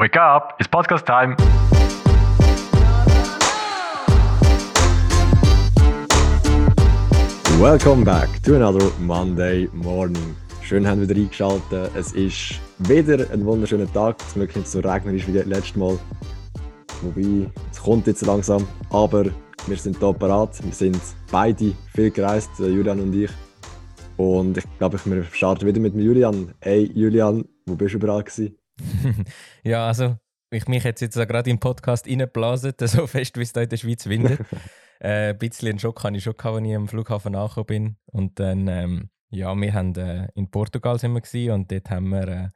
Wake up, it's podcast time. Welcome back to another Monday morning. Schön, haben wir wieder eingeschaltet. Es ist wieder ein wunderschöner Tag. Zum Glück nicht so regnerisch wie das letzte Mal. Wobei, es kommt jetzt langsam. Aber wir sind hier parat. Wir sind beide viel gereist, Julian und ich. Und ich glaube, wir starten wieder mit Julian. Hey Julian, wo bist du überall gewesen? ja, also ich mich jetzt, jetzt gerade im Podcast reingeblasen, so fest wie es da in der Schweiz windet. äh, ein bisschen einen Schock hatte ich schon, als ich am Flughafen angekommen bin. Und dann, ähm, ja, wir haben äh, in Portugal sind wir gewesen, und dort haben wir, äh,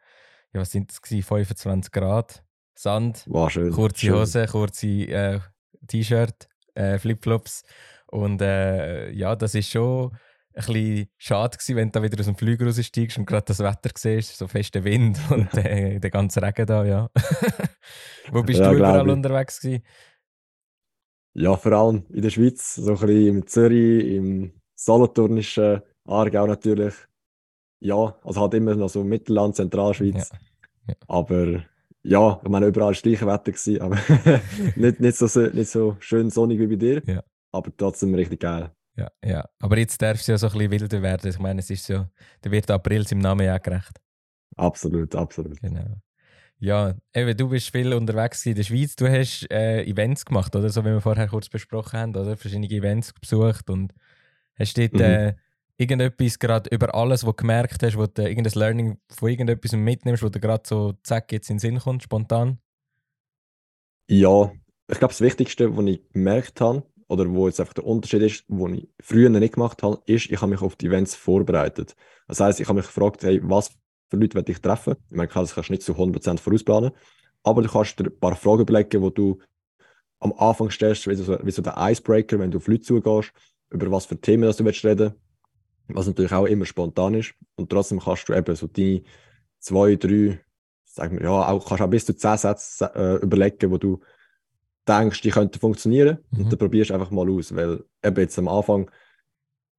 ja, was sind gewesen, 25 Grad, Sand, wow, schön, kurze schön. Hose, kurze äh, T-Shirt, äh, Flipflops. Und äh, ja, das ist schon ein bisschen schade gewesen, wenn du da wieder aus dem Flüger raussteigst und gerade das Wetter siehst, so fester Wind und äh, der ganze Regen da, ja. Wo bist Ja, du überall ich. unterwegs gewesen? Ja, vor allem in der Schweiz, so ein bisschen im Zürich, im Solothurnischen, Aargau natürlich. Ja, also halt immer noch so Mittelland, Zentralschweiz. Ja. Aber ja, ich meine, überall das gleiche Wetter gewesen, aber nicht, nicht, so, nicht so schön sonnig wie bei dir. Ja. Aber trotzdem richtig geil. Ja, ja. Aber jetzt darf es ja so ein bisschen wilder werden. Ich meine, es ist so, der wird April seinem Namen ja gerecht. Absolut, absolut. Genau. Ja, eben, du bist viel unterwegs in der Schweiz. Du hast äh, Events gemacht, oder? So wie wir vorher kurz besprochen haben, oder? Verschiedene Events besucht und hast dort Mhm. äh, irgendetwas gerade über alles, was du gemerkt hast, wo du irgendein Learning von irgendetwas mitnimmst, wo dir gerade so zack jetzt in den Sinn kommt, spontan? Ja, ich glaube, das Wichtigste, was ich gemerkt habe, oder wo jetzt einfach der Unterschied ist, was ich früher nicht gemacht habe, ist, ich habe mich auf die Events vorbereitet. Das heißt, ich habe mich gefragt, hey, was für Leute werde ich treffen? Ich meine, das kannst du nicht zu 100% vorausplanen, aber du kannst dir ein paar Fragen überlegen, die du am Anfang stellst, wie so, wie so der Icebreaker, wenn du auf Leute zugehst, über was für Themen das du willst reden was natürlich auch immer spontan ist. Und trotzdem kannst du eben so deine zwei, drei, sagen wir, ja, auch, kannst auch bis zu zehn Sätze äh, überlegen, wo du denkst, die könnten funktionieren. Mhm. Und dann probierst du einfach mal aus. Weil eben jetzt am Anfang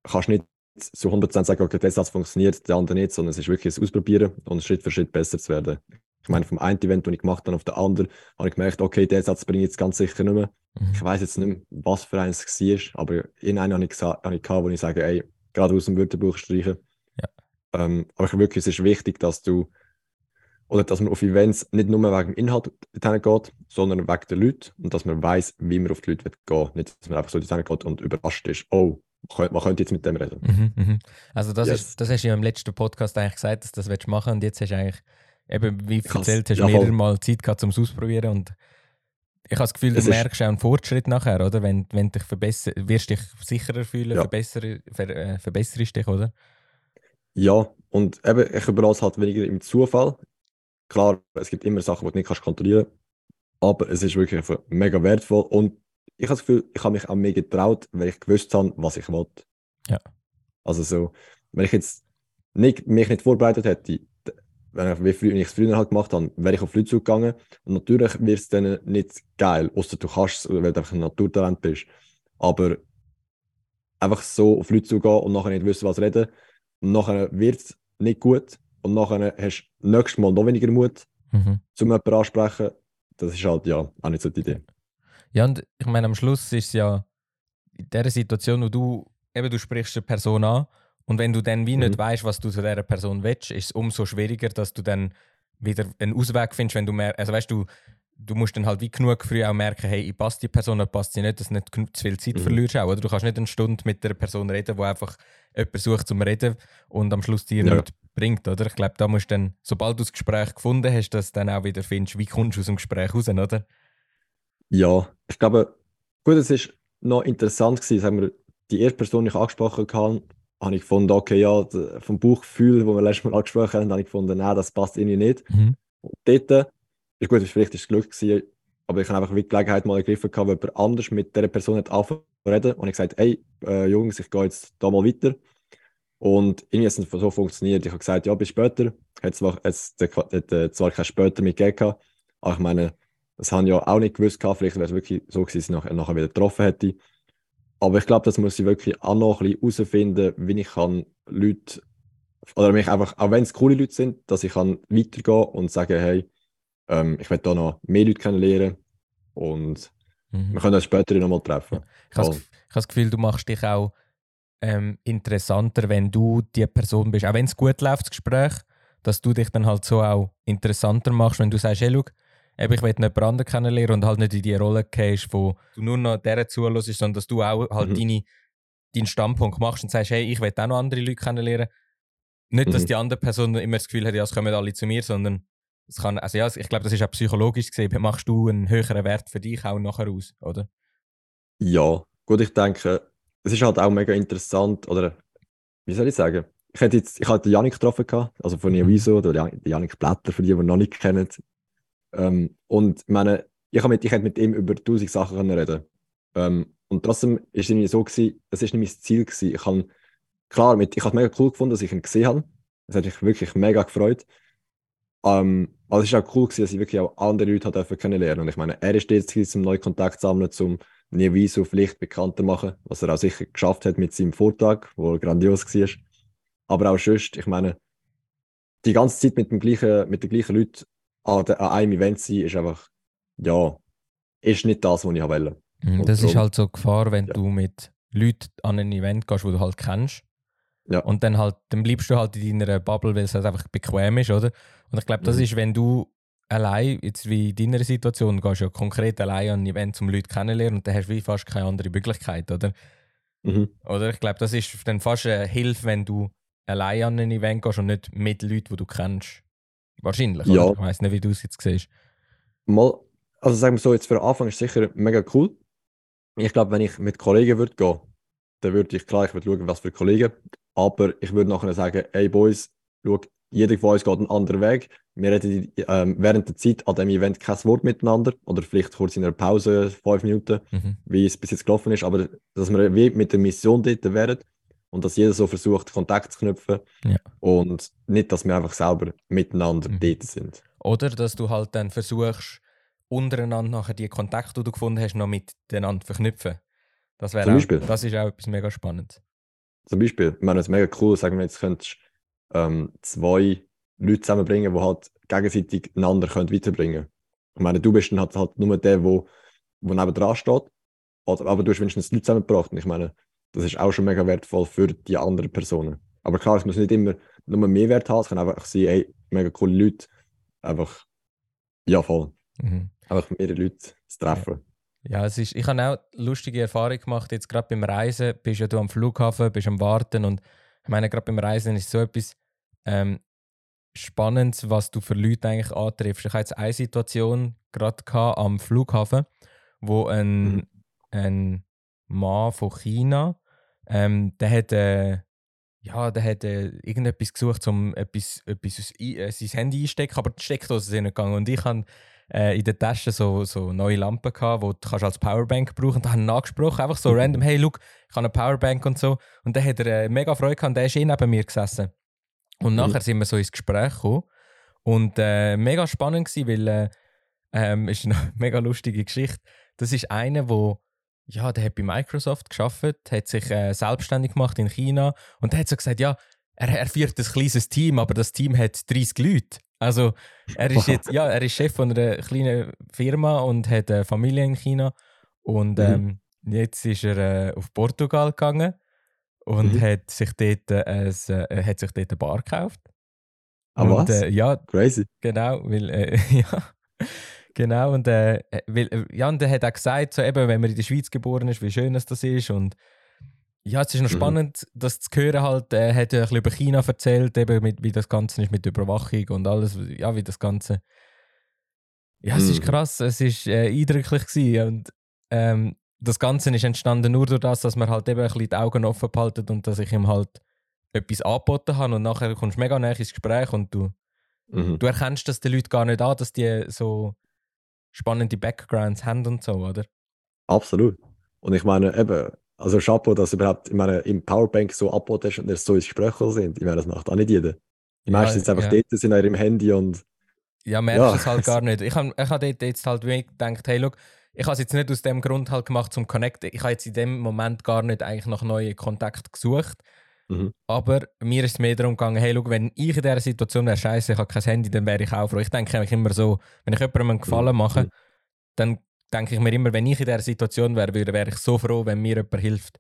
kannst du nicht zu 100% sagen, okay, der Satz funktioniert, der andere nicht, sondern es ist wirklich ein Ausprobieren und Schritt für Schritt besser zu werden. Ich meine, vom einen Event, das ich gemacht habe, auf den anderen, habe ich gemerkt, okay, den Satz bringe ich jetzt ganz sicher nicht mehr. Mhm. Ich weiß jetzt nicht mehr, was für eins es war, aber in einem habe ich, habe ich gehabt, wo ich sage, ey, gerade aus dem Wörterbuch streichen. Ja. Ähm, aber ich wirklich, es ist wichtig, dass du, oder dass man auf Events nicht nur wegen dem Inhalt dorthin geht, sondern wegen den Leuten und dass man weiß, wie man auf die Leute gehen will. Nicht, dass man einfach so dorthin geht und überrascht ist, oh, man könnte- jetzt mit dem reden. Mhm, mhm. Also das, Yes. ist, das hast du ja im letzten Podcast eigentlich gesagt, dass du das willst machen und jetzt hast du eigentlich, eben wie du Ich erzählt hast, voll. mehrere Mal Zeit gehabt, um es auszuprobieren und ich habe das Gefühl, du Es merkst auch einen Fortschritt nachher, oder? Wenn, wenn dich verbesser, wirst dich sicherer fühlen, Ja. verbesser, ver, äh, verbesserst dich, oder? Ja, und eben, ich überlasse halt weniger im Zufall. Klar, es gibt immer Sachen, die du nicht kannst kontrollieren aber es ist wirklich mega wertvoll und ich habe das Gefühl, ich habe mich auch mehr getraut, weil ich gewusst habe, was ich wollte. Ja. Also so, wenn ich jetzt nicht, mich nicht vorbereitet hätte, wenn ich, wie früh, wenn ich es früher halt gemacht habe, wäre ich auf Leute zugegangen und natürlich wird es dann nicht geil, außer du kannst es, weil du einfach ein Naturtalent bist. Aber einfach so auf Leute zugehen und nachher nicht wissen, was reden, und nachher wird es nicht gut und nachher hast du nächstes Mal noch weniger Mut, Mhm. um jemanden ansprechen. Das ist halt ja auch nicht so die Idee. Ja, und ich meine, am Schluss ist es ja in der Situation, wo du eben du sprichst eine Person an und wenn du dann wie nicht Mhm. weißt, was du zu dieser Person willst, ist es umso schwieriger, dass du dann wieder einen Ausweg findest, wenn du mehr, also weißt du, du musst dann halt wie genug früh auch merken, hey, ich passt die Person, oder passt sie nicht, dass du nicht zu viel Zeit Mhm. verlierst auch, oder? Du kannst nicht eine Stunde mit der Person reden, wo einfach jemand sucht zum Reden und am Schluss dir Ja. nichts bringt, oder? Ich glaube, da musst du dann, sobald du das Gespräch gefunden hast, dass du dann auch wieder findest, wie kommst du aus dem Gespräch raus, oder? Ja, ich glaube, gut, es ist noch interessant gewesen, sagen wir, die erste Person, die ich angesprochen habe, habe ich gefunden, okay, ja, vom Bauchgefühl, wo wir letztes Mal angesprochen haben, habe ich gefunden, nein, das passt irgendwie nicht. Mhm. Und dort, ist gut, vielleicht ist es Glück gewesen, aber ich habe einfach die Gelegenheit mal ergriffen, gehabt, weil jemand anders mit dieser Person nicht anfangen zu reden. Und ich gesagt, hey, äh, Jungs, ich gehe jetzt da mal weiter. Und irgendwie hat es so funktioniert. Ich habe gesagt, ja, bis später. Hat zwar, es hat, äh, zwar kein später mitgegeben, gehabt, aber ich meine, das haben ja auch nicht gewusst, gehabt. vielleicht wäre es wirklich so gewesen, dass ich nachher, nachher wieder getroffen hätte. Aber ich glaube, das muss ich wirklich auch noch ein bisschen herausfinden, wie ich kann Leute, oder mich einfach, auch wenn es coole Leute sind, dass ich kann weitergehen und sagen, hey, ähm, ich werde da noch mehr Leute kennenlernen und mhm. wir können uns später nochmal treffen. Ich habe das Gefühl, du machst dich auch ähm, interessanter, wenn du die Person bist. Auch wenn es gut läuft, das Gespräch, dass du dich dann halt so auch interessanter machst, wenn du sagst, hey, schau, ich will nicht jemand anderen kennenlernen und halt nicht in die Rolle gehst, wo du nur noch der zuhörst, sondern dass du auch halt mhm. deine, deinen Standpunkt machst und sagst, hey, ich will auch noch andere Leute kennenlernen. Nicht, dass mhm. die andere Person immer das Gefühl hat, ja, es kommen alle zu mir, sondern es kann, also ja, ich glaube, das ist auch psychologisch gesehen, machst du einen höheren Wert für dich auch nachher aus, oder? Ja, gut, ich denke, es ist halt auch mega interessant, oder wie soll ich sagen? Ich hatte jetzt, ich hatte Janik getroffen, also von Niaviso, mhm. oder Janik Blätter, für die, die ihn noch nicht kennen. Ähm, und ich meine, ich, mit, ich hätte mit ihm über tausend Sachen können reden ähm, Und trotzdem war es irgendwie so, gewesen, das war nicht mein Ziel. Gewesen. Ich habe, klar, mit, ich habe es mega cool gefunden, dass ich ihn gesehen habe. Das hat mich wirklich mega gefreut. Ähm, aber es war auch cool, gewesen, dass ich wirklich auch andere Leute kennenlernen Und ich meine, er ist jetzt um neuen Kontakt zu sammeln, um Niewiso vielleicht bekannter machen, was er auch sicher geschafft hat mit seinem Vortrag, wo grandios war. Aber auch sonst, ich meine, die ganze Zeit mit, dem gleichen, mit den gleichen Leuten an, an einem Event sein, ist einfach, ja, ist nicht das, was ich wollte. Mhm, das darum, ist halt so Gefahr, wenn ja. du mit Leuten an ein Event gehst, wo du halt kennst. Ja. Und dann halt, dann bleibst du halt in deiner Bubble, weil es halt einfach bequem ist, oder? Und ich glaube, das mhm. ist, wenn du allein, jetzt wie in deiner Situation, gehst du ja konkret allein an ein Event, um Leute kennenzulernen und dann hast du wie fast keine andere Möglichkeit, oder? Mhm. Oder ich glaube, das ist dann fast eine Hilfe, wenn du allein an ein Event gehst und nicht mit Leuten, die du kennst. Wahrscheinlich, ja. Oder? Ich weiß nicht, wie du es jetzt siehst. Mal, also sagen wir so, jetzt für den Anfang ist es sicher mega cool. Ich glaube, wenn ich mit Kollegen würde gehen, dann würde ich klar, ich würde schauen, was für Kollegen, aber ich würde nachher sagen, hey Boys, schau, jeder von uns geht einen anderen Weg. Wir reden ähm, während der Zeit an dem Event kein Wort miteinander oder vielleicht kurz in einer Pause, fünf Minuten, mhm. wie es bis jetzt gelaufen ist, aber dass wir wie mit der Mission dort wären und dass jeder so versucht, Kontakt zu knüpfen ja. und nicht, dass wir einfach selber miteinander mhm. dort sind. Oder dass du halt dann versuchst, untereinander nachher die Kontakte, die du gefunden hast, noch miteinander zu verknüpfen. Das, Beispiel. das ist auch etwas mega spannend. Zum Beispiel, ich meine, es ist mega cool, sagen wir jetzt könntest ähm, zwei Leute zusammenbringen, die halt gegenseitig einander können weiterbringen können. Ich meine, du bist dann halt, halt nur der, der wo neben dran steht, aber du hast wenigstens Leute zusammengebracht. Und ich meine, das ist auch schon mega wertvoll für die anderen Personen. Aber klar, es muss nicht immer nur mehr Wert haben, es kann einfach sein, hey, mega coole Leute, einfach, ja voll. Mhm. Einfach mehrere Leute zu treffen. Ja, es ist, ich habe auch lustige Erfahrungen gemacht, jetzt gerade beim Reisen, bist ja du am Flughafen, bist am Warten und ich meine, gerade beim Reisen ist so etwas ähm, Spannendes, was du für Leute eigentlich antriffst. Ich hatte jetzt eine Situation gerade am Flughafen, wo ein, mhm. ein Mann von China, ähm, der hat, äh, ja, der hat äh, irgendetwas gesucht, um etwas, etwas äh, sein Handy einstecken, aber die Steckdose ist nicht gegangen. Und ich habe äh, in der Tasche so, so neue Lampen gehabt, die du kannst als Powerbank brauchen Und da habe ich ihn angesprochen, einfach so mhm. random, hey, look, ich habe eine Powerbank und so. Und dann hat er äh, mega Freude gehabt und der ist eh neben mir gesessen. Und mhm. nachher sind wir so ins Gespräch gekommen. Und äh, mega spannend gewesen, weil äh, ähm, ist eine mega lustige Geschichte. Das ist einer, der ja, der hat bei Microsoft geschafft, hat sich äh, selbstständig gemacht in China und der hat so gesagt, ja, er, er führt ein kleines Team, aber das Team hat 30 Leute. Also er ist jetzt, ja, er ist Chef von einer kleinen Firma und hat eine Familie in China. Und mhm. ähm, jetzt ist er äh, auf Portugal gegangen und mhm. hat, sich dort, äh, äh, hat sich dort eine Bar gekauft. Ah, und, was? Äh, ja, Crazy. Genau, weil, äh, ja, genau, und, äh, weil, ja, und er hat auch gesagt, so eben, wenn man in der Schweiz geboren ist, wie schön das ist und ja, es ist noch mhm. spannend, das zu hören halt. Er hat ja ein bisschen über China erzählt, eben mit, wie das Ganze ist mit Überwachung und alles, ja, wie das Ganze. Ja, es mhm. ist krass, es ist äh, eindrücklich gewesen. und ähm, das Ganze ist entstanden nur durch das, dass man halt eben ein bisschen die Augen offen behalten und dass ich ihm halt etwas angeboten habe und nachher kommst du mega näher ins Gespräch und du, mhm. du erkennst das den Leuten gar nicht an, dass die so spannende Backgrounds haben und so, oder? Absolut. Und ich meine, eben, also Chapeau, dass du überhaupt in meine, im Powerbank so abboten und so ins Gespräch sind. Ich meine, das macht auch nicht jeder. Die ja, meisten sind einfach ja. dort, sind in ihrem Handy und. Ja, merkst ja. es halt gar nicht. Ich habe ich hab dort jetzt halt gedacht, hey, look, ich habe es jetzt nicht aus dem Grund halt gemacht zum Connecten. Ich habe jetzt in dem Moment gar nicht eigentlich nach neuen Kontakten gesucht. Mhm. Aber mir ist es mehr darum gegangen, hey, schau, wenn ich in dieser Situation wäre, scheiße, ich habe kein Handy, dann wäre ich auch froh. Ich denke eigentlich immer so, wenn ich jemandem einen Gefallen mache, Mhm. dann denke ich mir immer, wenn ich in dieser Situation wäre, würde, wäre ich so froh, wenn mir jemand hilft.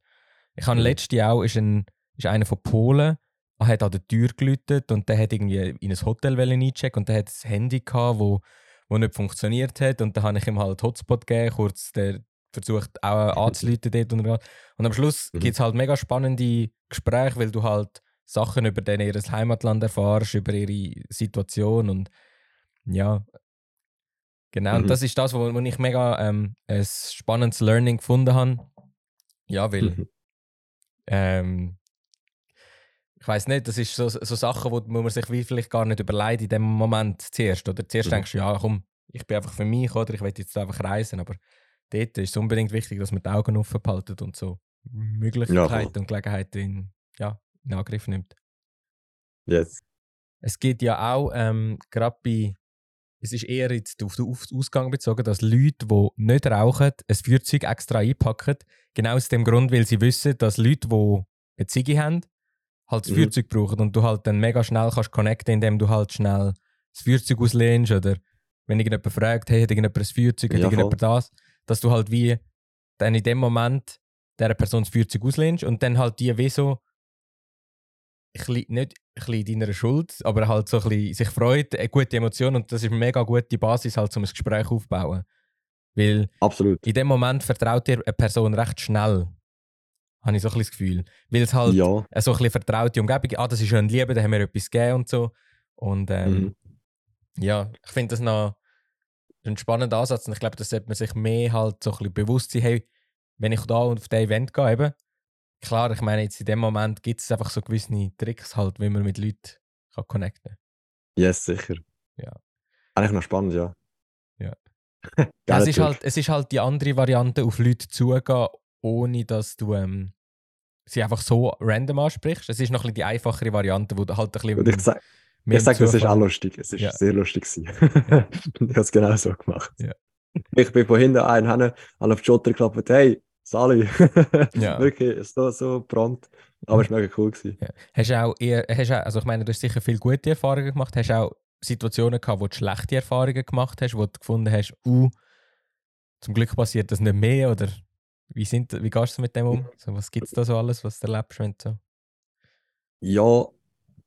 Ich habe Mhm. letztes Jahr auch, ist, ein, ist einer von Polen, er hat an der Tür geläutet und der hat irgendwie in ein Hotel einchecken und der hat das Handy gehabt, wo, wo nicht funktioniert hat und dann habe ich ihm halt Hotspot gegeben, kurz der versucht auch anzuleiten dort und, und am Schluss Mhm. gibt es halt mega spannende Gespräche, weil du halt Sachen über den, ihr Heimatland erfährst, über ihre Situation und ja, genau. Und Mhm. das ist das, wo, wo ich mega ähm, ein spannendes Learning gefunden habe. Ja, weil Mhm. ähm, ich weiß nicht, das ist so, so Sachen, wo, man sich wie vielleicht gar nicht überlegt in dem Moment zuerst. Oder zuerst Mhm. denkst du, ja komm, ich bin einfach für mich oder ich will jetzt einfach reisen, aber dort ist es unbedingt wichtig, dass man die Augen offen behaltet und so Möglichkeiten und Gelegenheiten in, ja, in Angriff nimmt. Yes. Es gibt ja auch ähm, gerade bei, es ist eher jetzt auf den Ausgang bezogen, dass Leute, die nicht rauchen, ein Feuerzeug extra einpacken. Genau aus dem Grund, weil sie wissen, dass Leute, die eine Ziege haben, halt das Mhm. Feuerzeug brauchen und du halt dann mega schnell kannst connecten, indem du halt schnell das Feuerzeug auslehnst oder wenn irgendjemand fragt, hey, hat irgendjemand ein Feuerzeug, hat Ja, irgendjemand das, dass du halt wie dann in dem Moment dieser Person das Feuerzeug auslehnst und dann halt die wie so bisschen, nicht ein bisschen deiner Schuld, aber halt so ein bisschen sich freut, eine gute Emotion und das ist eine mega gute Basis halt, um ein Gespräch aufzubauen. Weil Absolut. in dem Moment vertraut dir eine Person recht schnell. Habe ich so ein das Gefühl. Weil es halt Ja. eine so ein bisschen vertraute Umgebung ah, das ist ein Liebe, da haben wir etwas gegeben und so. Und ähm, Mhm. ja, ich finde das noch ein spannender Ansatz und ich glaube, das sollte man sich mehr halt so ein bisschen bewusst sein, hey, wenn ich da auf das Event gehe, eben, klar, ich meine, jetzt in dem Moment gibt es einfach so gewisse Tricks halt, wie man mit Leuten kann connecten Yes, sicher. Ja. Eigentlich noch spannend, ja. Ja. Ja, es, ist halt, es ist halt die andere Variante, auf Leute zugehen, ohne dass du ähm, sie einfach so random ansprichst. Es ist noch ein bisschen die einfachere Variante, wo du halt ein bisschen ich sag, ich sag, es ist auch lustig. Es ist Ja. sehr lustig gewesen. ich habe es genau so gemacht. Ja. Ich bin von hinten einen hin, alle auf die Schulter geklappt, hey, Sali. Ja. Wirklich so, so prompt. Aber es war mega cool. Gewesen. Ja. Hast du auch eher, hast auch, also ich meine, du hast sicher viele gute Erfahrungen gemacht. Hast du auch Situationen gehabt, wo du schlechte Erfahrungen gemacht hast, wo du gefunden hast, uh, zum Glück passiert das nicht mehr oder wie, sind, wie gehst du mit dem um? So, was gibt es da so alles, was du erlebst, wenn du so... Ja,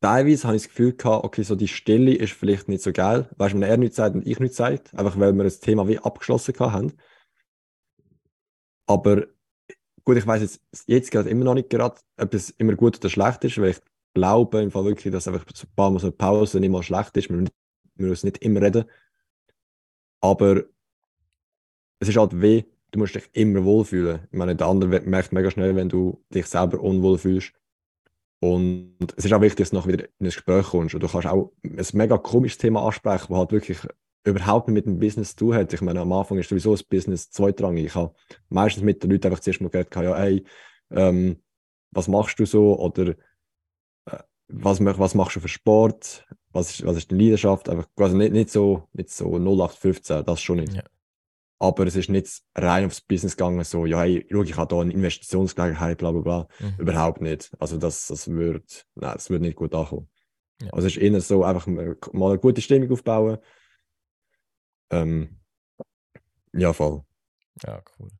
teilweise habe ich das Gefühl gehabt, okay, so die Stille ist vielleicht nicht so geil. Weißt du, wenn er nichts sagt und ich nichts sagt, einfach weil wir das Thema wie abgeschlossen haben. Aber gut, ich weiß jetzt, jetzt gerade immer noch nicht gerade, ob es immer gut oder schlecht ist, weil ich glaube im Fall wirklich, dass einfach ein paar Mal so eine Pause nicht mal schlecht ist. Wir, müssen- nicht immer reden. Aber es ist halt weh, du musst dich immer wohlfühlen. Ich meine, der andere merkt mega schnell, wenn du dich selber unwohl fühlst. Und es ist auch wichtig, dass du nachher wieder in ein Gespräch kommst. Und du kannst auch ein mega komisches Thema ansprechen, das halt wirklich überhaupt nicht mit dem Business zu tun hat. Ich meine, am Anfang ist sowieso das Business zweitrangig. Ich habe meistens mit den Leuten einfach zuerst mal geredet, ja, hey, ähm, was machst du so? Oder äh, was, was machst du für Sport? Was ist, was ist deine Leidenschaft? Einfach quasi nicht, nicht so, nicht so 0815, das schon nicht. Ja. Aber es ist nicht rein aufs Business gegangen, so, ja, hey, schau, ich habe da eine Investitionsgelegenheit, bla bla bla. Mhm. Überhaupt nicht. Also das, das würde, nein, das würde nicht gut ankommen. Ja. Also es ist eher so, einfach mal eine gute Stimmung aufbauen. Ähm, ja, voll. Ja, cool.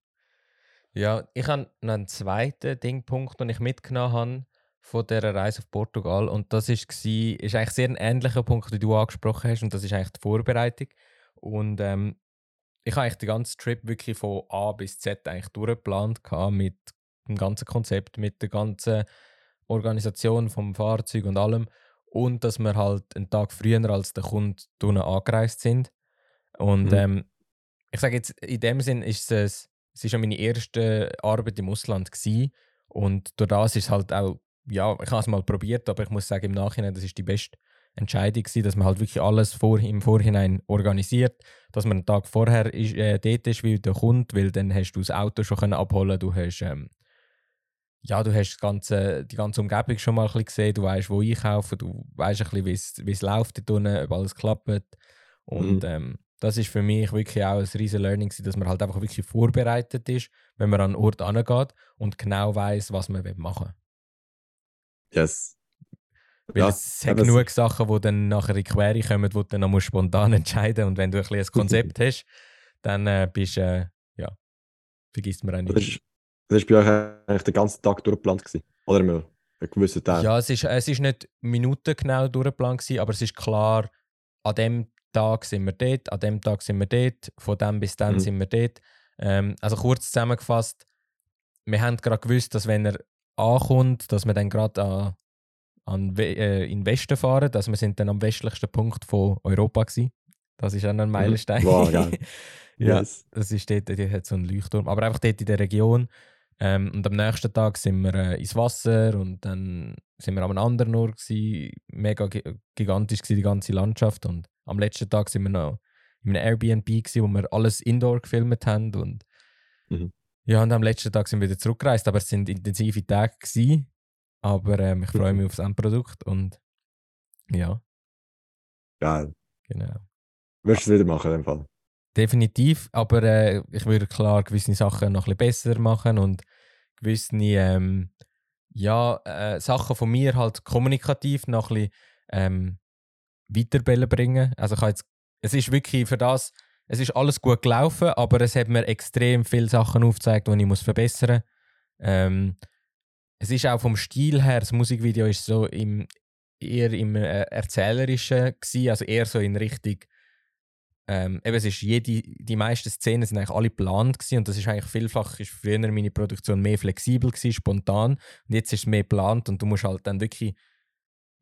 Ja, ich habe noch einen zweiten Dingpunkt, den ich mitgenommen habe von dieser Reise auf Portugal. Und das ist, gsi- ist eigentlich sehr ein ähnlicher Punkt, den du angesprochen hast. Und das ist eigentlich die Vorbereitung. Und ähm, ich habe eigentlich den ganzen Trip wirklich von A bis Z eigentlich durchgeplant mit dem ganzen Konzept, mit der ganzen Organisation vom Fahrzeug und allem. Und dass wir halt einen Tag früher als der Kunde angereist sind. Und Mhm. ähm, ich sage jetzt, in dem Sinn ist es, es ist ja meine erste Arbeit im Ausland gewesen. Und durch das ist es halt auch, ja, ich habe es mal probiert, aber ich muss sagen, im Nachhinein, das ist die beste Entscheidung gewesen, dass man halt wirklich alles vor, im Vorhinein organisiert, dass man einen Tag vorher ist, äh, dort ist, wie der Kunde, weil dann hast du das Auto schon können abholen, du hast ähm, ja, du hast ganze, die ganze Umgebung schon mal ein bisschen gesehen, du weißt, wo einkaufen, du weißt ein bisschen, wie es- wie es läuft dort unten, ob alles klappt. Und Mhm. ähm, das ist für mich wirklich auch ein riesen Learning, dass man halt einfach wirklich vorbereitet ist, wenn man an einen Ort angeht und genau weiß, was man machen will. Yes. Weil Ja, es hat genug Sachen, die dann nachher in die Quere kommen, wo du dann noch spontan entscheiden musst. Und wenn du ein bisschen ein Konzept hast, dann äh, bist du, äh, ja, vergisst man auch nicht. ist, das ist bei euch eigentlich den ganzen Tag durchgeplant gewesen. Oder immer einen gewissen Teil. Ja, es ist, es ist nicht minutengenau durchgeplant, gewesen, aber es ist klar, an dem Tag sind wir dort, an dem Tag sind wir dort, von dem bis dann Mhm. sind wir dort. Ähm, also kurz zusammengefasst, wir haben gerade gewusst, dass wenn er ankommt, dass wir dann gerade an, an We äh, in den Westen fahren, dass wir sind dann am westlichsten Punkt von Europa gewesen. Das ist auch ein Meilenstein. Mhm. Wow, geil. ja, Yes. das ist dort, dort hat so einen Leuchtturm, aber einfach dort in der Region. Ähm, und am nächsten Tag sind wir äh, ins Wasser und dann sind wir einem anderen Ort gewesen. Mega gi- gigantisch gewesen, die ganze Landschaft. Und am letzten Tag sind wir noch in einem Airbnb gewesen, wo wir alles Indoor gefilmt haben und Mhm. ja, und am letzten Tag sind wir wieder zurückgereist, aber es sind intensive Tage gewesen. Aber ähm, ich freue mich aufs Endprodukt und ja, Geil. genau. Würdest du es wieder machen, in dem Fall? Definitiv, aber äh, ich würde klar gewisse Sachen noch ein bisschen besser machen und gewisse ähm, ja, äh, Sachen von mir halt kommunikativ noch ein bisschen ähm, weiter bringen. Also ich jetzt, es ist wirklich für das, es ist alles gut gelaufen, aber es hat mir extrem viele Sachen aufgezeigt, die ich muss verbessern muss. Ähm, es ist auch vom Stil her, das Musikvideo ist so im, eher im äh, Erzählerischen gewesen, also eher so in Richtung ähm, eben, es ist jede, die meisten Szenen sind eigentlich alle geplant und das ist eigentlich vielfach ist früher meine Produktion mehr flexibel gewesen, spontan und jetzt ist es mehr geplant und du musst halt dann wirklich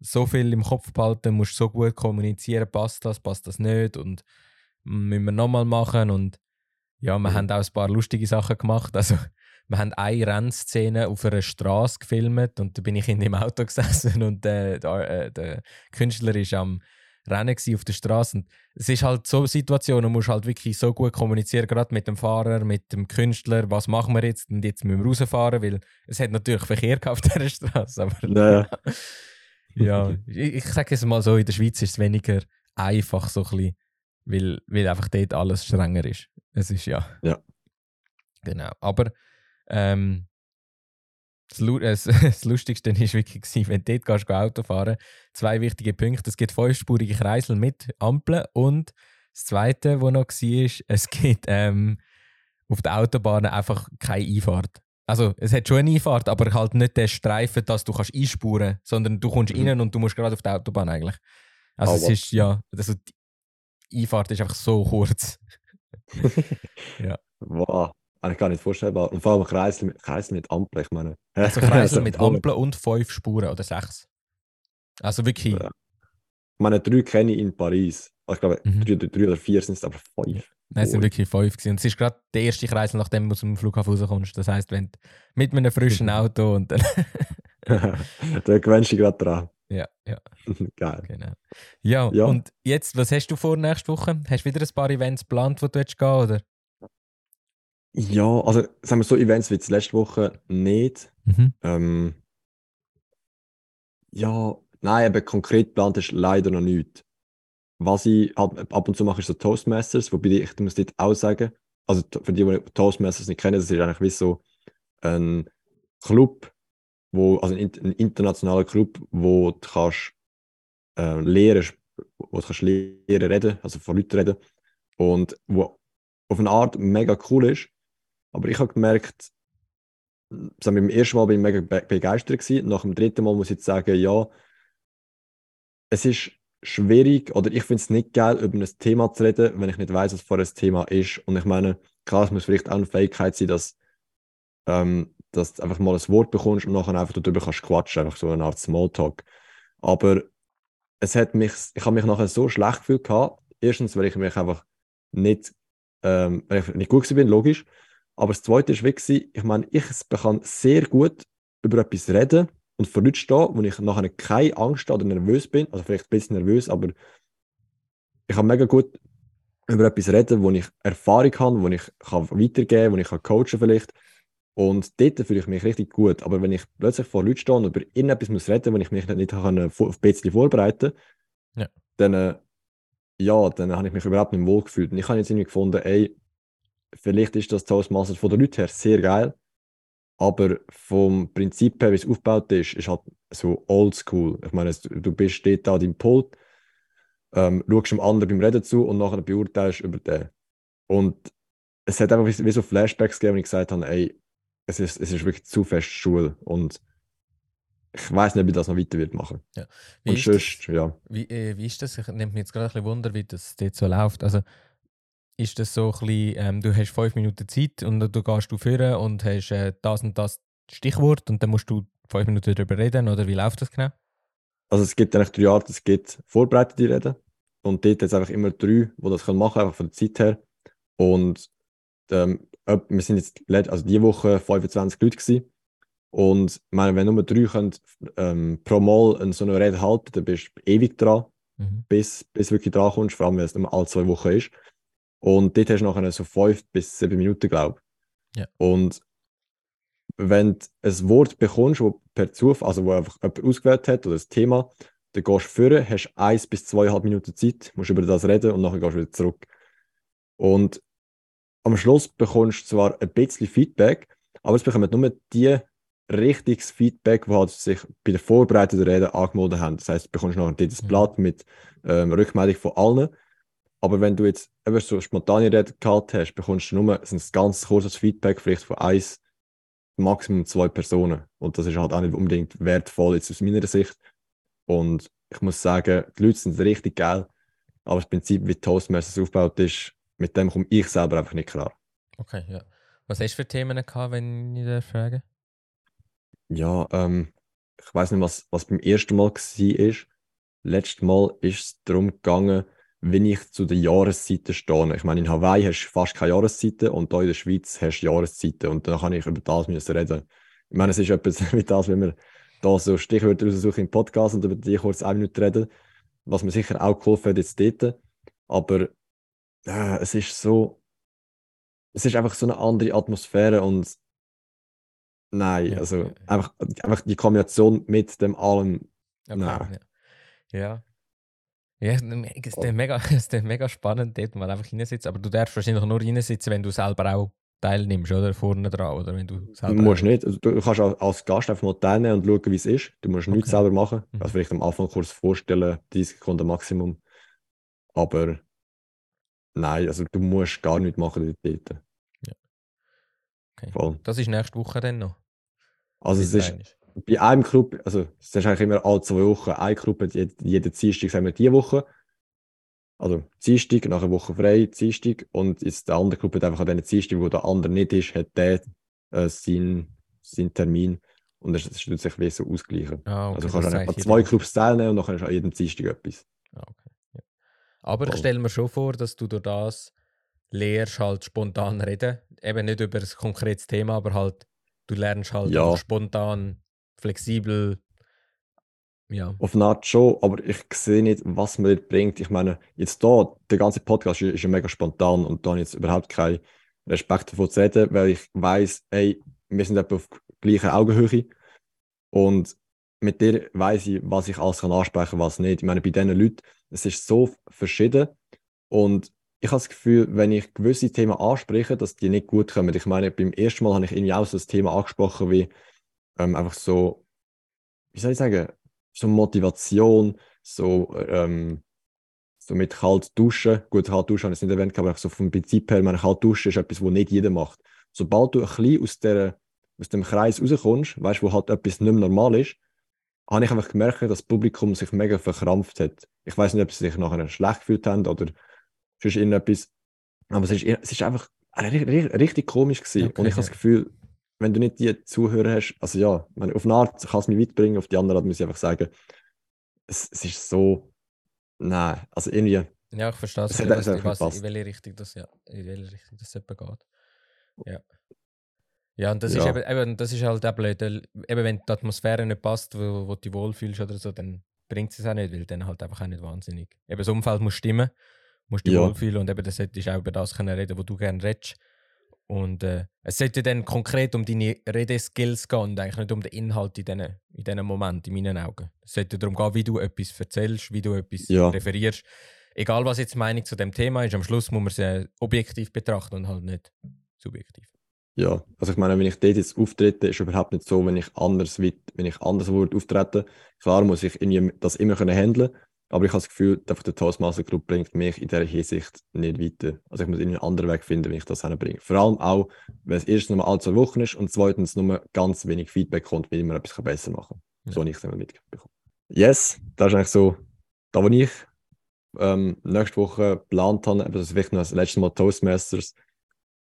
so viel im Kopf behalten, musst so gut kommunizieren, passt das, passt das nicht und müssen wir nochmal machen und ja, wir Mhm. haben auch ein paar lustige Sachen gemacht, also wir haben eine Rennszene auf einer Straße gefilmt und da bin ich in dem Auto gesessen und der, der, äh, der Künstler ist am Rennen auf der Straße und es ist halt so eine Situation, du musst halt wirklich so gut kommunizieren, gerade mit dem Fahrer, mit dem Künstler, was machen wir jetzt und jetzt müssen wir rausfahren, weil es hat natürlich Verkehr auf dieser Straße, aber Naja. ja, ich, ich sage es mal so, in der Schweiz ist es weniger einfach so ein bisschen, weil, weil einfach dort alles strenger ist. Es ist ja. Ja. Genau, aber ähm, das, Lu äh, das Lustigste war wirklich, gewesen, wenn du dort gehst, geh Auto fahren, zwei wichtige Punkte. Es gibt fünfspurige Kreisel mit Ampeln und das Zweite, was noch war, es gibt ähm, auf der Autobahn einfach keine Einfahrt. Also es hat schon eine Einfahrt, aber halt nicht den Streifen, dass du kannst einspuren kannst, sondern du kommst Mhm. rein und du musst gerade auf die Autobahn eigentlich. Also Oh, es ist, ja, also die Einfahrt ist einfach so kurz. Wow. Eigentlich gar nicht vorstellbar. Und vor allem Kreisel mit, Kreisel mit Ampel, ich meine. Also Kreisel mit Ampeln und fünf Spuren oder sechs. Also wirklich, Ja. Ich meine, drei kenne ich in Paris. Also Ich glaube, Mhm. drei, drei oder vier sind es, aber fünf. Nein, es sind wirklich fünf gewesen. Und es ist gerade der erste Kreisel, nachdem du aus dem Flughafen rauskommst. Das heisst, wenn du mit einem frischen Mhm. Auto und dann... da gewöhnst du dich gerade dran. ja, ja, Geil. genau. Ja, Ja. und jetzt, was hast du vor nächste Woche? Hast du wieder ein paar Events geplant, wo du jetzt gehen oder? Ja, also sagen wir so, Events wie letzte Woche nicht. Mhm. Ähm, ja, nein, eben konkret geplant ist leider noch nichts. Was ich halt ab und zu mache, ist so Toastmasters, wobei ich muss dort auch sagen, also für die, die Toastmasters nicht kennen, das ist eigentlich wie so ein Club, wo, also ein, ein internationaler Club, wo du kannst äh, lehren, wo du kannst lehren reden, also von Leuten reden und wo auf eine Art mega cool ist, aber ich habe gemerkt, sagen beim ersten Mal bin ich mega be begeistert gewesen. Nach dem dritten Mal muss ich jetzt sagen, ja, es ist schwierig oder ich finde es nicht geil, über ein Thema zu reden, wenn ich nicht weiß, was vor ein Thema ist. Und ich meine, klar, es muss vielleicht auch eine Fähigkeit sein, dass, ähm, dass du einfach mal ein Wort bekommst und nachher einfach darüber kannst quatschen, einfach so eine Art Smalltalk. Aber es hat mich, ich habe mich nachher so schlecht gefühlt gehabt. Erstens, weil ich mich einfach nicht, ähm, nicht gut bin, logisch. Aber das Zweite wirklich, ich meine, ich kann sehr gut über etwas reden und vor Leuten stehen, wo ich nachher keine Angst oder nervös bin, also vielleicht ein bisschen nervös, aber ich kann mega gut über etwas reden, wo ich Erfahrung habe, wo ich kann weitergeben kann, wo ich kann coachen vielleicht. Und dort fühle ich mich richtig gut. Aber wenn ich plötzlich vor Leuten stehe und über irgendetwas muss reden, wo ich mich nicht, nicht kann, auf ein bisschen vorbereiten Ja. dann, äh, ja, dann habe ich mich überhaupt nicht wohl gefühlt. Und ich habe jetzt irgendwie gefunden, ey, vielleicht ist das Toastmasters von den Leuten her sehr geil, Aber vom Prinzip her, wie es aufgebaut ist, ist halt so oldschool. Ich meine, du bist dort an deinem Pult, ähm, schaust dem anderen beim Reden zu und nachher beurteilst über den. Und es hat einfach wie, so Flashbacks gegeben, wo ich gesagt habe, ey, es ist, es ist wirklich zu fest Schule. Und ich weiß nicht, wie das noch weiter wird machen. Ja. Wie und sonst, ja. Wie, äh, wie ist das? Ich nehme mich jetzt gerade ein bisschen Wunder, wie das dort so läuft. Also, ist das so ein bisschen, ähm, du hast fünf Minuten Zeit und du gehst du führen und hast äh, das und das Stichwort und dann musst du fünf Minuten darüber reden oder wie läuft das genau? Also es gibt eigentlich drei Arten, es gibt vorbereitete Reden und dort es einfach immer drei, die das machen können, einfach von der Zeit her. Und ähm, wir sind jetzt also diese Woche 25 Leute gewesen. Und meine, wenn nur drei können, ähm, pro Mal eine so eine Rede halten, dann bist du ewig dran, mhm. bis, bis wirklich dran kommst, vor allem wenn es nur alle zwei Wochen ist. Und dort hast du nachher so fünf bis sieben Minuten, glaube ich. Ja. Und wenn du ein Wort bekommst, wo per Zufall, also wo einfach jemand ausgewählt hat oder ein Thema, dann gehst du führen, hast eins bis zweieinhalb Minuten Zeit, musst über das reden und nachher gehst du wieder zurück. Und am Schluss bekommst du zwar ein bisschen Feedback, aber es bekommen nur die richtiges Feedback, das halt sich bei der vorbereiteten Rede angemeldet haben. Das heißt, du bekommst nachher dieses mhm. Blatt mit ähm, Rückmeldung von allen. Aber wenn du jetzt eben so spontane Rede gehabt hast, bekommst du nur ein ganz kurzes Feedback, vielleicht von eins, Maximum zwei Personen. Und das ist halt auch nicht unbedingt wertvoll jetzt aus meiner Sicht. Und ich muss sagen, die Leute sind richtig geil, aber das Prinzip, wie Toastmasters aufgebaut ist, mit dem komme ich selber einfach nicht klar. Okay, ja. Was hast du für Themen gehabt, wenn ich dir frage? Ja, ähm, ich weiß nicht, was, was beim ersten Mal war. Letztes Mal ist es darum gegangen, wenn ich zu den Jahreszeiten stehe. Ich meine, in Hawaii hast du fast keine Jahreszeiten und hier in der Schweiz hast du Jahreszeiten und dann kann ich über das müssen reden. Ich meine, es ist etwas wie das, wenn wir da so Stichwörter raussuchen im Podcast und über die kurz eine Minute reden, was mir sicher auch geholfen hat jetzt dort. Aber äh, es ist so, es ist einfach so eine andere Atmosphäre und nein, ja, also ja, ja. Einfach, einfach die Kombination mit dem allem, okay, nein. Ja. Ja, es ist oh. mega, ist mega spannend, dort mal einfach hinsitzen. Aber du darfst wahrscheinlich nur hinsitzen, wenn du selber auch teilnimmst, oder? Vorne dran, oder? Wenn du selber du musst nicht. Also, du kannst als Gast einfach mal teilnehmen und schauen, wie es ist. Du musst okay. nichts selber machen. Mhm. Also vielleicht am Anfang kurz vorstellen, 30 Sekunden Maximum. Aber nein, also du musst gar nichts machen dort. Ja. Okay. Voll. Das ist nächste Woche dann noch. Also es ist bei einem Club, also es ist eigentlich immer alle zwei Wochen, eine Gruppe, jede, jede Dienstag sagen wir diese Woche. Also Dienstag, nach einer Woche frei, Dienstag. Und jetzt der andere Club hat einfach an diesen Dienstag, wo der andere nicht ist, hat der äh, seinen, seinen Termin. Und das, das tut sich wie so ausgleichen. Ah, okay, also kannst du an zwei Clubs teilnehmen und dann kannst du an jedem Dienstag etwas. Ah, okay. ja. Aber ich stelle mir schon vor, dass du durch das lehrst, halt spontan reden. Eben nicht über ein konkretes Thema, aber halt du lernst halt ja. spontan flexibel. Ja. Auf eine Art schon, aber ich sehe nicht, was man dort bringt. Ich meine, jetzt da, der ganze Podcast ist, ja mega spontan und da habe ich jetzt überhaupt keinen Respekt davon zu reden, weil ich weiß, ey, wir sind auf gleicher Augenhöhe und mit dir weiß ich, was ich alles kann ansprechen kann, was nicht. Ich meine, bei diesen Leuten, es ist so verschieden und ich habe das Gefühl, wenn ich gewisse Themen anspreche, dass die nicht gut kommen. Ich meine, beim ersten Mal habe ich irgendwie auch so das Thema angesprochen wie ähm, einfach so, wie soll ich sagen, so Motivation, so, ähm, so mit kalt duschen. Gut, kalt duschen habe ich nicht erwähnt, aber so vom Prinzip her, meine kalt duschen ist etwas, was nicht jeder macht. Sobald du ein bisschen aus, der, aus dem Kreis rauskommst, weißt du, wo halt etwas nicht mehr normal ist, habe ich einfach gemerkt, dass das Publikum sich mega verkrampft hat. Ich weiß nicht, ob sie sich nachher schlecht gefühlt haben oder sonst irgendetwas. Aber es ist, es ist einfach richtig komisch gewesen. Okay, und ich habe das Gefühl, wenn du nicht die Zuhörer hast, also ja, meine, auf eine Art kann es mich weiterbringen, auf die andere Art muss ich einfach sagen, es, es ist so, nein, also irgendwie. Ja, ich verstehe es, was, was, was, in welche Richtung das, ja, in welche Richtung das eben geht. Ja. Ja, und das, ja. Ist eben, eben, das ist halt auch blöd. Eben, wenn die Atmosphäre nicht passt, wo, wo du dich wohlfühlst oder so, dann bringt es auch nicht, weil dann halt einfach auch nicht wahnsinnig. Eben das Umfeld muss stimmen, musst dich ja. wohlfühlen und eben das solltest auch über das können reden, wo du gerne redest. Und äh, es sollte dann konkret um deine Redeskills gehen und eigentlich nicht um den Inhalt in diesen, in diesen Moment, in meinen Augen. Es sollte darum gehen, wie du etwas erzählst, wie du etwas ja. referierst. Egal, was jetzt die Meinung zu dem Thema ist, am Schluss muss man es objektiv betrachten und halt nicht subjektiv. Ja, also ich meine, wenn ich dort jetzt auftrete, ist überhaupt nicht so, wenn ich anders, wenn ich anders würde auftreten. Klar muss ich irgendwie das immer können handeln, aber ich habe das Gefühl, einfach der Toastmaster Group bringt mich in dieser Hinsicht nicht weiter. Also ich muss einen anderen Weg finden, wie ich das hinbringe. Vor allem auch, wenn es erstens nur alle zwei Wochen ist und zweitens nur ganz wenig Feedback kommt, wie man etwas besser machen kann. Ja. So habe ich es immer mitbekommen. Yes, das ist eigentlich so, da wo ich ähm, nächste Woche geplant habe, das ist wirklich noch das letzte Mal Toastmasters.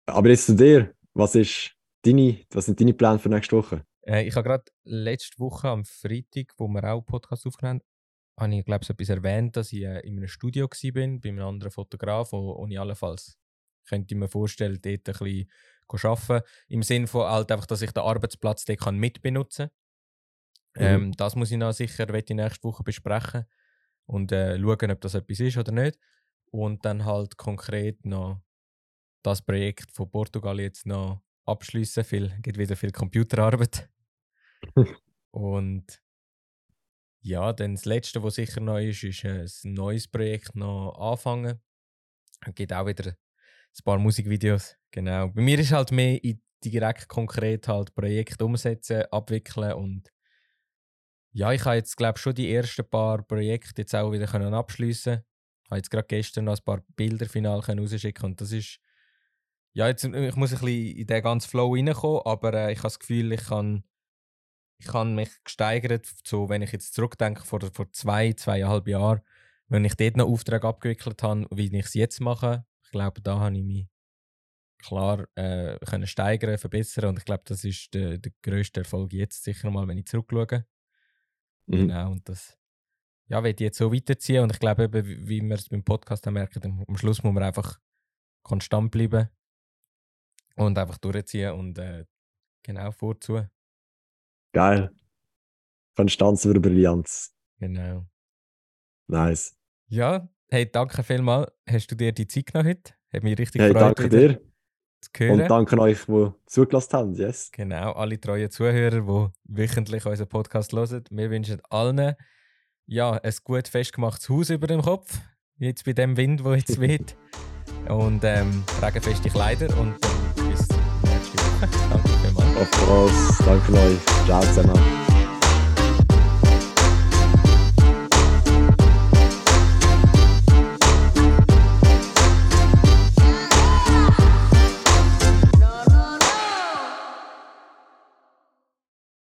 Aber jetzt zu dir, was, ist deine, was sind deine Pläne für nächste Woche? Äh, ich habe gerade letzte Woche am Freitag, wo wir auch Podcast aufgenommen haben, habe ich, glaube ich, etwas erwähnt, dass ich äh, in einem Studio war, bei einem anderen Fotograf, wo, wo ich allenfalls könnte ich mir vorstellen, dort ein bisschen arbeiten. Im Sinne von halt einfach, dass ich den Arbeitsplatz dort kann mitbenutzen kann. Mhm. Ähm, das muss ich noch sicher ich nächste Woche besprechen und äh, schauen, ob das etwas ist oder nicht. Und dann halt konkret noch das Projekt von Portugal jetzt noch abschließen. Es gibt wieder viel Computerarbeit. und ja, dann das Letzte, was sicher neu ist, ist äh, ein neues Projekt noch anfangen. Es gibt auch wieder ein paar Musikvideos. Genau. Bei mir ist halt mehr direkt konkret halt Projekte umsetzen, abwickeln und ja, ich habe jetzt glaube schon die ersten paar Projekte jetzt auch wieder können abschließen. Ich habe jetzt gerade gestern noch ein paar Bilder final rausschicken und das ist ja jetzt ich muss ein bisschen in den ganzen Flow reinkommen, aber äh, ich habe das Gefühl, ich kann ich habe mich gesteigert, so wenn ich jetzt zurückdenke, vor, vor zwei, zweieinhalb Jahren, wenn ich dort noch Aufträge abgewickelt habe, wie ich es jetzt mache. Ich glaube, da habe ich mich klar äh, können steigern, verbessern und ich glaube, das ist der, der grösste Erfolg jetzt sicher mal, wenn ich zurückschaue. Mhm. Genau, und das ja, werde ich jetzt so weiterziehen und ich glaube, eben, wie wir es beim Podcast haben merken, am Schluss muss man einfach konstant bleiben und einfach durchziehen und äh, genau vorzu. Geil. Konstanz über Brillanz. Genau. Nice. Ja, hey, danke vielmals. Hast du dir die Zeit genommen heute? Hat mich richtig hey, gefreut. Danke dir. Und danke euch, die zugelassen haben. Yes. Genau, alle treuen Zuhörer, die wöchentlich unseren Podcast hören. Wir wünschen allen ja, ein gut festgemachtes Haus über dem Kopf. Jetzt bei dem Wind, der jetzt weht. Und ähm, regenfeste Kleider und ähm, bis nächste Woche. Danke vielmals. Auf Danke euch. Ciao zusammen.